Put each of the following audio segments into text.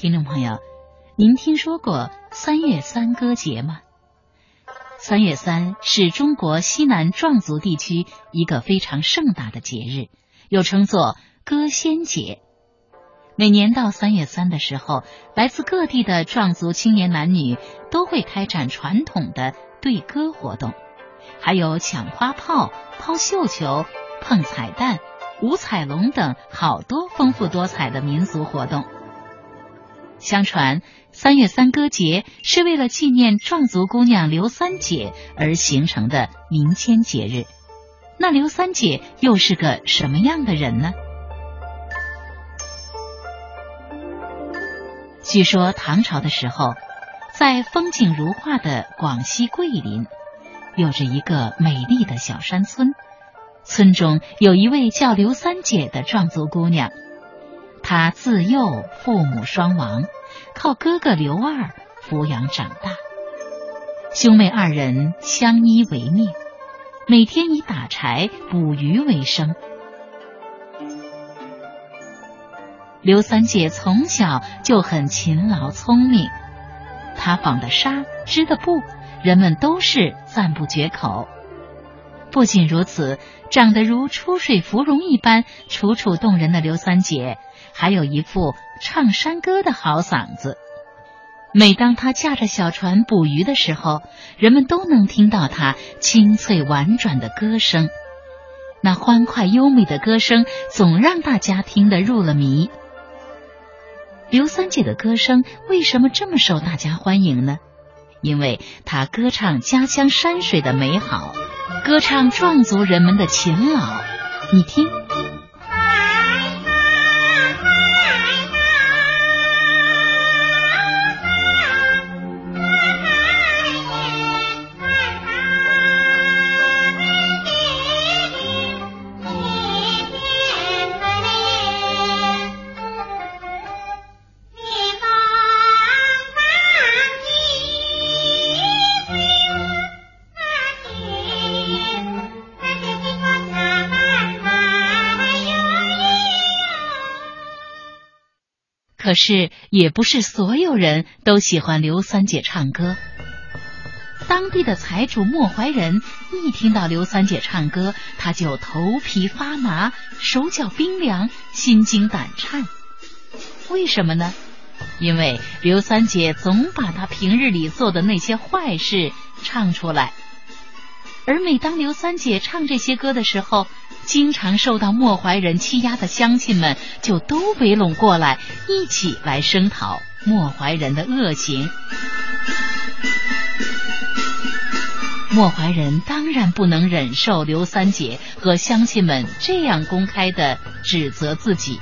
听众朋友，您听说过三月三歌节吗？三月三是中国西南壮族地区一个非常盛大的节日，又称作歌仙节。每年到三月三的时候，来自各地的壮族青年男女都会开展传统的对歌活动，还有抢花炮、抛绣球、碰彩蛋、舞彩龙等好多丰富多彩的民俗活动。相传，三月三歌节是为了纪念壮族姑娘刘三姐而形成的民间节日。那刘三姐又是个什么样的人呢？据说唐朝的时候，在风景如画的广西桂林，有着一个美丽的小山村。村中有一位叫刘三姐的壮族姑娘。她自幼父母双亡，靠哥哥刘二抚养长大。兄妹二人相依为命，每天以打柴捕鱼为生。刘三姐从小就很勤劳聪明，她纺的纱、织的布，人们都是赞不绝口。不仅如此，长得如出水芙蓉一般楚楚动人的刘三姐。还有一副唱山歌的好嗓子。每当她驾着小船捕鱼的时候，人们都能听到她清脆婉转的歌声。那欢快优美的歌声总让大家听得入了迷。刘三姐的歌声为什么这么受大家欢迎呢？因为他歌唱家乡山水的美好，歌唱壮族人们的勤劳。你听。可是，也不是所有人都喜欢刘三姐唱歌。当地的财主莫怀仁一听到刘三姐唱歌，他就头皮发麻、手脚冰凉、心惊胆颤。为什么呢？因为刘三姐总把她平日里做的那些坏事唱出来。而每当刘三姐唱这些歌的时候，经常受到莫怀仁欺压的乡亲们就都围拢过来，一起来声讨莫怀仁的恶行。莫怀仁当然不能忍受刘三姐和乡亲们这样公开的指责自己，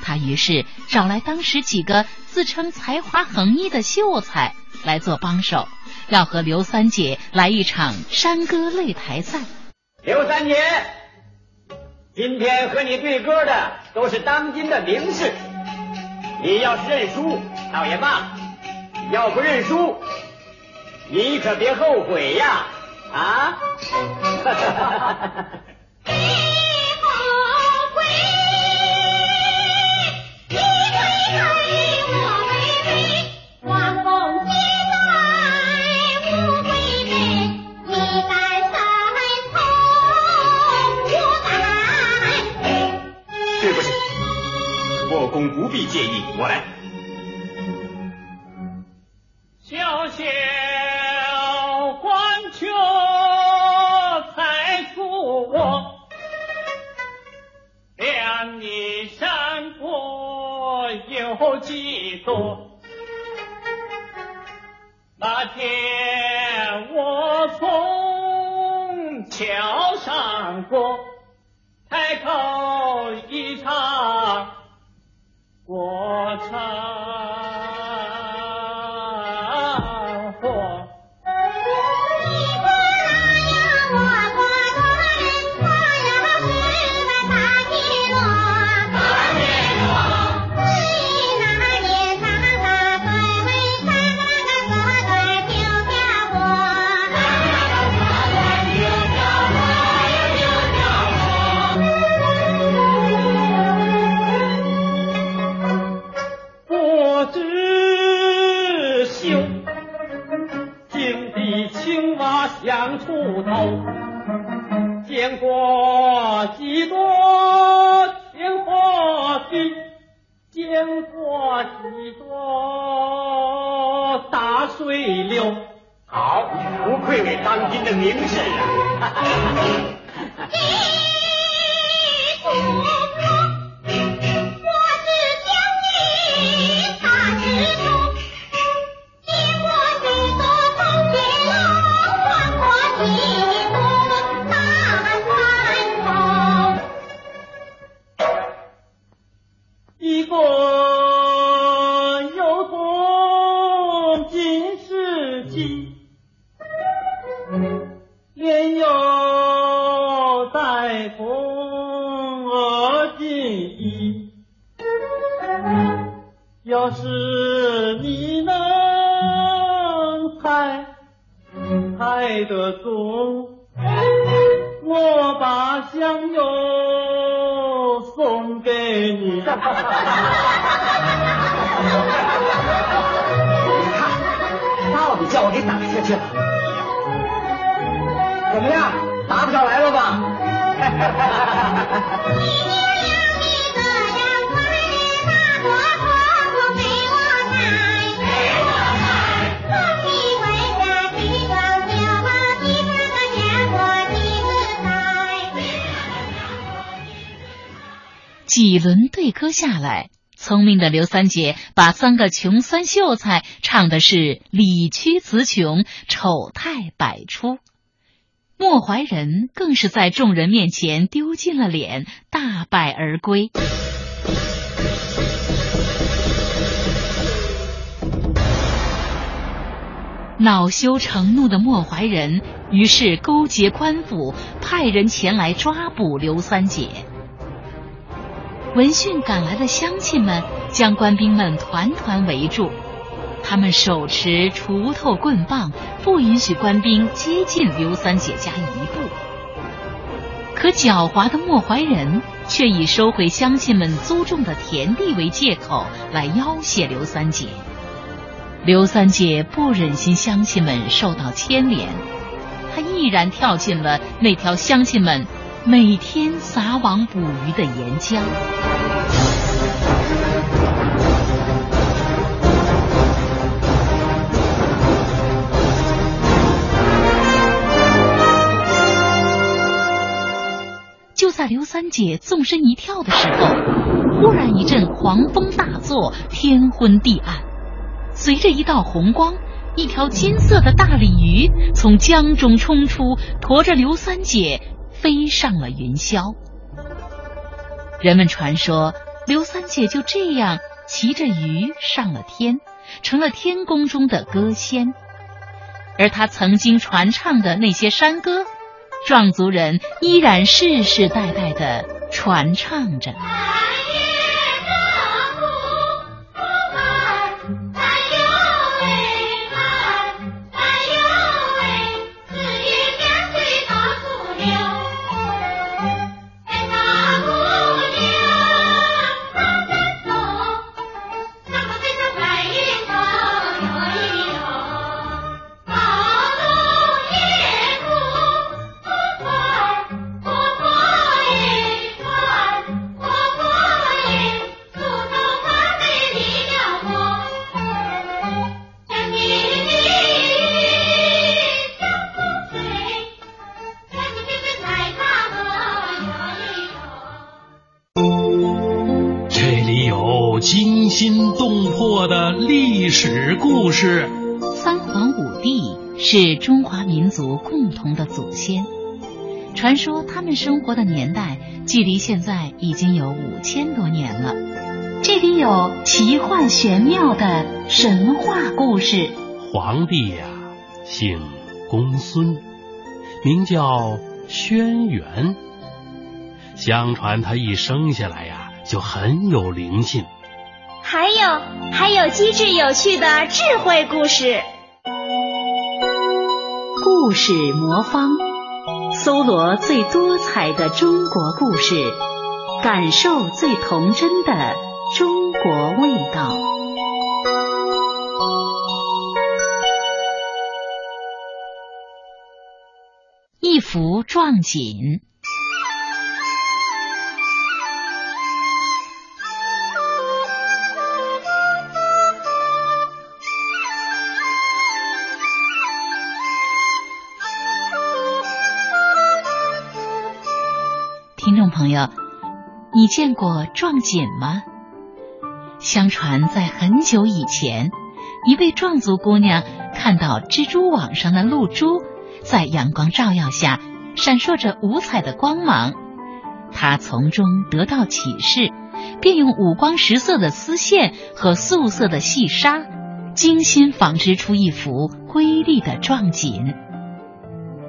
他于是找来当时几个自称才华横溢的秀才来做帮手。要和刘三姐来一场山歌擂台赛。刘三姐，今天和你对歌的都是当今的名士，你要是认输倒也罢，要不认输，你可别后悔呀！啊！哈哈哈哈哈不必介意，我来。小小官却才出我，两你山坡有几多？那天我从桥上过，抬头一唱。我唱。怎么样？答不上来了吧？几轮对歌下来，聪明的刘三姐把三个穷酸秀才唱的是理屈词穷，丑态百出。莫怀仁更是在众人面前丢尽了脸，大败而归。恼羞成怒的莫怀仁于是勾结官府，派人前来抓捕刘三姐。闻讯赶来的乡亲们将官兵们团团围住，他们手持锄头棍棒，不允许官兵接近刘三姐家一步。可狡猾的莫怀仁却以收回乡亲们租种的田地为借口来要挟刘三姐。刘三姐不忍心乡亲们受到牵连，她毅然跳进了那条乡亲们。每天撒网捕鱼的岩浆。就在刘三姐纵身一跳的时候，忽然一阵狂风大作，天昏地暗，随着一道红光，一条金色的大鲤鱼从江中冲出，驮着刘三姐。飞上了云霄。人们传说，刘三姐就这样骑着鱼上了天，成了天宫中的歌仙。而她曾经传唱的那些山歌，壮族人依然世世代代的传唱着。故事：三皇五帝是中华民族共同的祖先。传说他们生活的年代距离现在已经有五千多年了。这里有奇幻玄妙的神话故事。皇帝呀，姓公孙，名叫轩辕。相传他一生下来呀，就很有灵性。还有还有机智有趣的智慧故事。故事魔方搜罗最多彩的中国故事感受最童真的中国味道。一幅壮锦。你见过撞锦吗？相传在很久以前，一位壮族姑娘看到蜘蛛网上的露珠在阳光照耀下闪烁着五彩的光芒，她从中得到启示，便用五光十色的丝线和素色的细纱，精心纺织出一幅瑰丽的壮锦。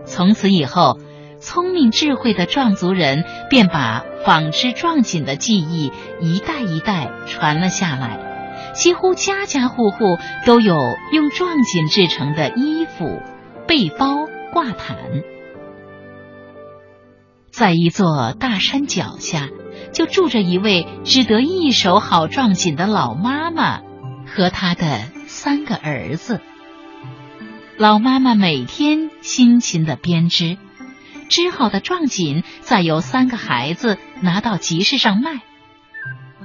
从此以后，聪明智慧的壮族人便把纺织壮锦的技艺一代一代传了下来，几乎家家户户都有用壮锦制成的衣服、背包、挂毯。在一座大山脚下，就住着一位只得一手好壮锦的老妈妈和她的三个儿子。老妈妈每天辛勤的编织。织好的壮锦，再由三个孩子拿到集市上卖。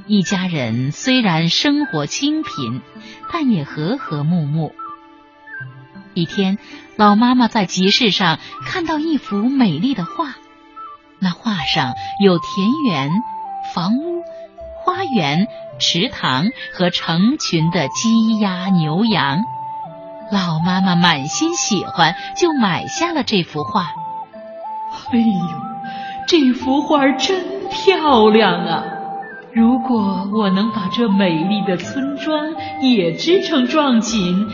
一家人虽然生活清贫，但也和和睦睦。一天，老妈妈在集市上看到一幅美丽的画，那画上有田园、房屋、花园、池塘和成群的鸡鸭牛羊。老妈妈满心喜欢，就买下了这幅画。哎呦，这幅画真漂亮啊！如果我能把这美丽的村庄也织成壮锦，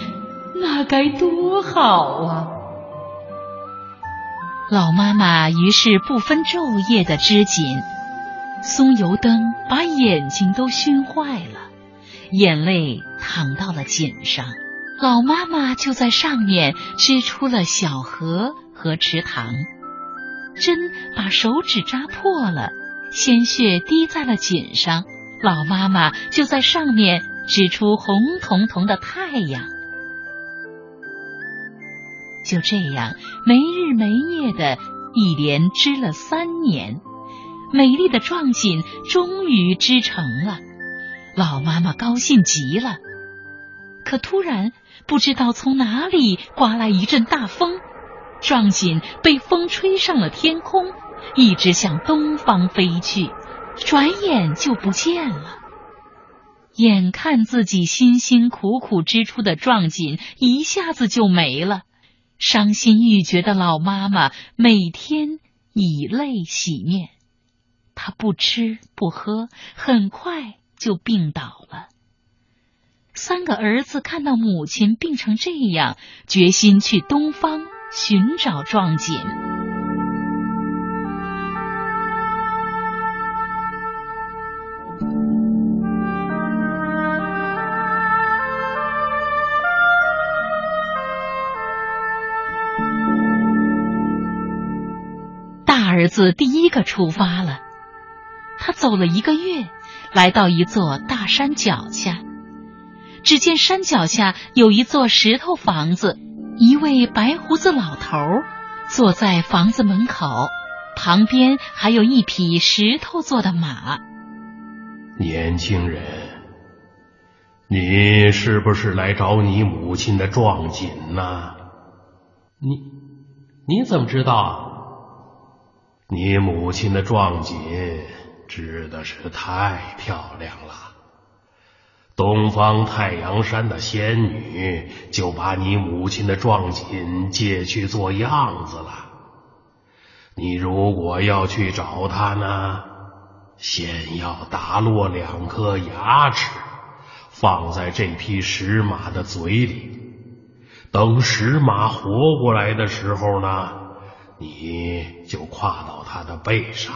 那该多好啊！老妈妈于是不分昼夜的织锦，松油灯把眼睛都熏坏了，眼泪淌到了锦上。老妈妈就在上面织出了小河和池塘。针把手指扎破了，鲜血滴在了锦上。老妈妈就在上面织出红彤彤的太阳。就这样，没日没夜的一连织了三年，美丽的壮锦终于织成了。老妈妈高兴极了。可突然，不知道从哪里刮来一阵大风。壮锦被风吹上了天空，一直向东方飞去，转眼就不见了。眼看自己辛辛苦苦织出的壮锦一下子就没了，伤心欲绝的老妈妈每天以泪洗面。她不吃不喝，很快就病倒了。三个儿子看到母亲病成这样，决心去东方。寻找壮锦。大儿子第一个出发了，他走了一个月，来到一座大山脚下，只见山脚下有一座石头房子。一位白胡子老头坐在房子门口，旁边还有一匹石头做的马。年轻人，你是不是来找你母亲的壮锦呢？你你怎么知道？你母亲的壮锦织的是太漂亮了。东方太阳山的仙女就把你母亲的壮锦借去做样子了。你如果要去找她呢，先要打落两颗牙齿，放在这匹石马的嘴里。等石马活过来的时候呢，你就跨到它的背上。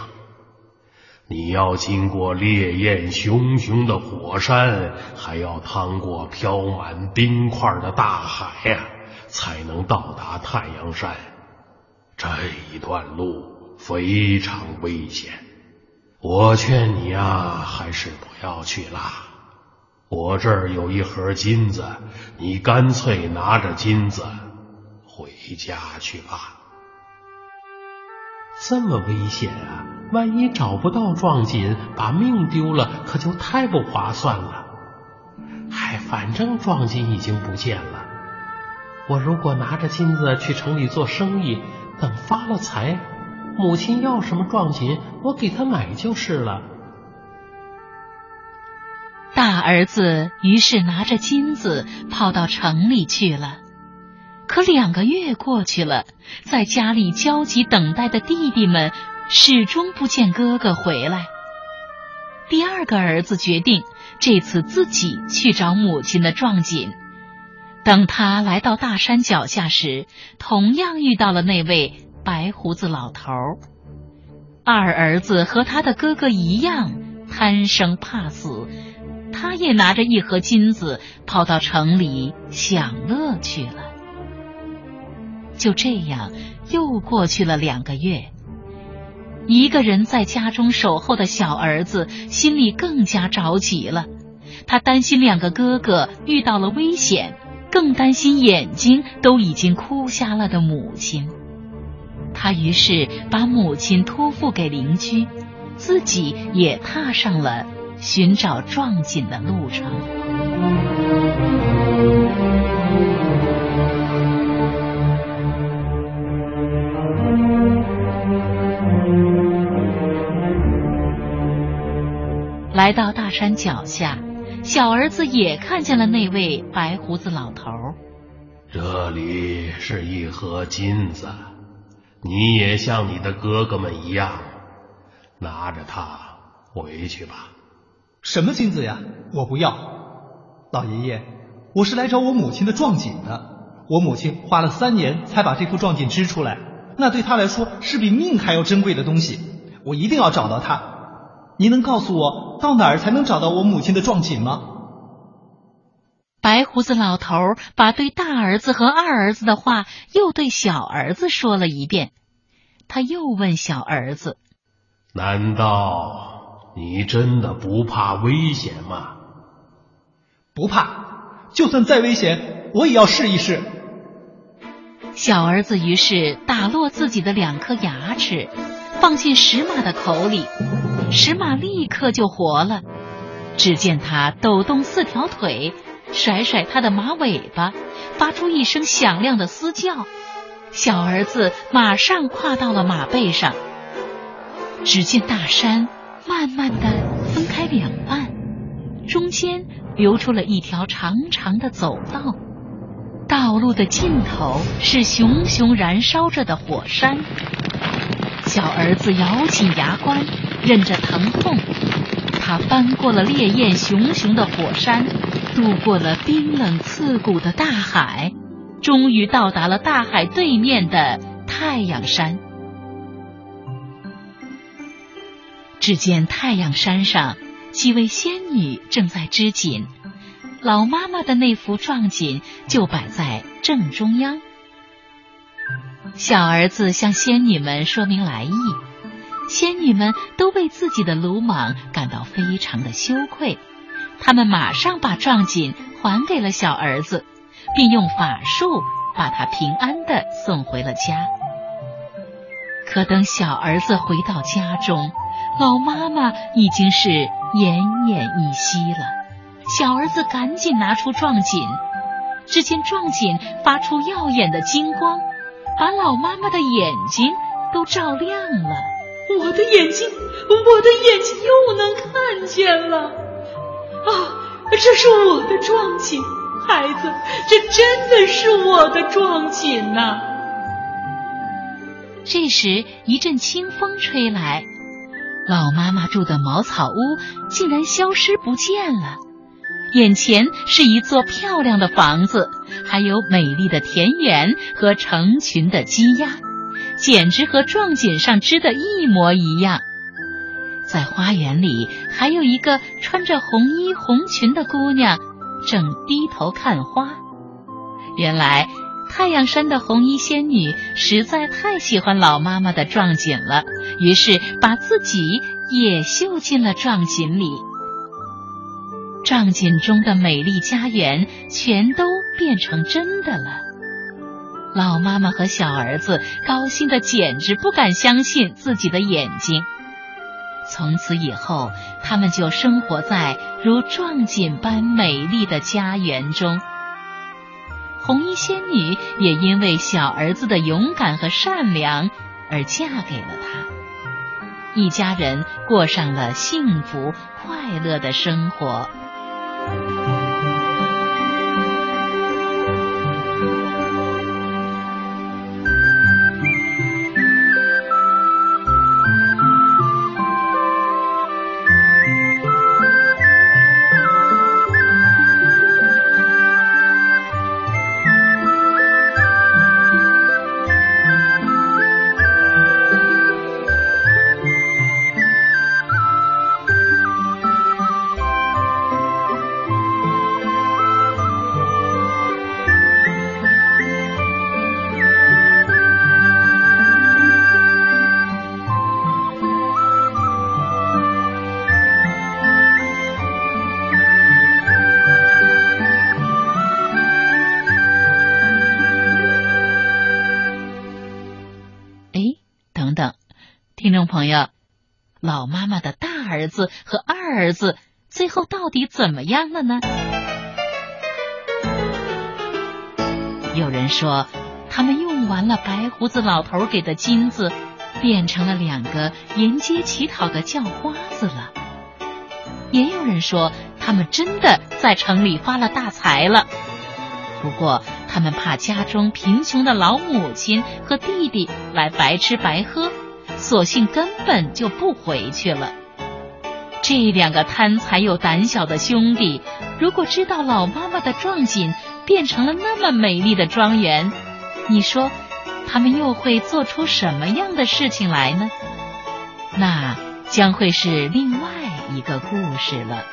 你要经过烈焰熊熊的火山，还要趟过飘满冰块的大海呀，才能到达太阳山。这一段路非常危险，我劝你啊，还是不要去了。我这儿有一盒金子，你干脆拿着金子回家去吧。这么危险啊！万一找不到壮锦，把命丢了，可就太不划算了。嗨，反正壮锦已经不见了。我如果拿着金子去城里做生意，等发了财，母亲要什么壮锦，我给她买就是了。大儿子于是拿着金子跑到城里去了。可两个月过去了，在家里焦急等待的弟弟们始终不见哥哥回来。第二个儿子决定这次自己去找母亲的壮锦。等他来到大山脚下时，同样遇到了那位白胡子老头。二儿子和他的哥哥一样贪生怕死，他也拿着一盒金子跑到城里享乐去了。就这样，又过去了两个月。一个人在家中守候的小儿子心里更加着急了，他担心两个哥哥遇到了危险。更担心眼睛都已经哭瞎了的母亲，他于是把母亲托付给邻居，自己也踏上了寻找壮锦的路程。来到大山脚下。小儿子也看见了那位白胡子老头。这里是一盒金子，你也像你的哥哥们一样，拿着它回去吧。什么金子呀？我不要。老爷爷，我是来找我母亲的壮锦的。我母亲花了三年才把这副壮锦织出来，那对她来说是比命还要珍贵的东西。我一定要找到它。您能告诉我到哪儿才能找到我母亲的壮锦吗？白胡子老头把对大儿子和二儿子的话又对小儿子说了一遍。他又问小儿子：“难道你真的不怕危险吗？”“不怕，就算再危险，我也要试一试。”小儿子于是打落自己的两颗牙齿。放进石马的口里，石马立刻就活了。只见它抖动四条腿，甩甩它的马尾巴，发出一声响亮的嘶叫。小儿子马上跨到了马背上。只见大山慢慢的分开两半，中间留出了一条长长的走道，道路的尽头是熊熊燃烧着的火山。小儿子咬紧牙关，忍着疼痛，他翻过了烈焰熊熊的火山，渡过了冰冷刺骨的大海，终于到达了大海对面的太阳山。只见太阳山上几位仙女正在织锦，老妈妈的那幅壮锦就摆在正中央。小儿子向仙女们说明来意，仙女们都为自己的鲁莽感到非常的羞愧，他们马上把壮锦还给了小儿子，并用法术把他平安的送回了家。可等小儿子回到家中，老妈妈已经是奄奄一息了。小儿子赶紧拿出壮锦，只见壮锦发出耀眼的金光。把老妈妈的眼睛都照亮了，我的眼睛，我的眼睛又能看见了。啊，这是我的壮锦，孩子，这真的是我的壮锦呐！这时一阵清风吹来，老妈妈住的茅草屋竟然消失不见了。眼前是一座漂亮的房子，还有美丽的田园和成群的鸡鸭，简直和壮锦上织的一模一样。在花园里，还有一个穿着红衣红裙的姑娘，正低头看花。原来，太阳山的红衣仙女实在太喜欢老妈妈的壮锦了，于是把自己也绣进了壮锦里。壮锦中的美丽家园全都变成真的了。老妈妈和小儿子高兴的简直不敢相信自己的眼睛。从此以后，他们就生活在如壮锦般美丽的家园中。红衣仙女也因为小儿子的勇敢和善良而嫁给了他，一家人过上了幸福快乐的生活。朋友，老妈妈的大儿子和二儿子最后到底怎么样了呢？有人说，他们用完了白胡子老头给的金子，变成了两个沿街乞讨的叫花子了。也有人说，他们真的在城里发了大财了。不过，他们怕家中贫穷的老母亲和弟弟来白吃白喝。索性根本就不回去了。这两个贪财又胆小的兄弟，如果知道老妈妈的壮锦变成了那么美丽的庄园，你说他们又会做出什么样的事情来呢？那将会是另外一个故事了。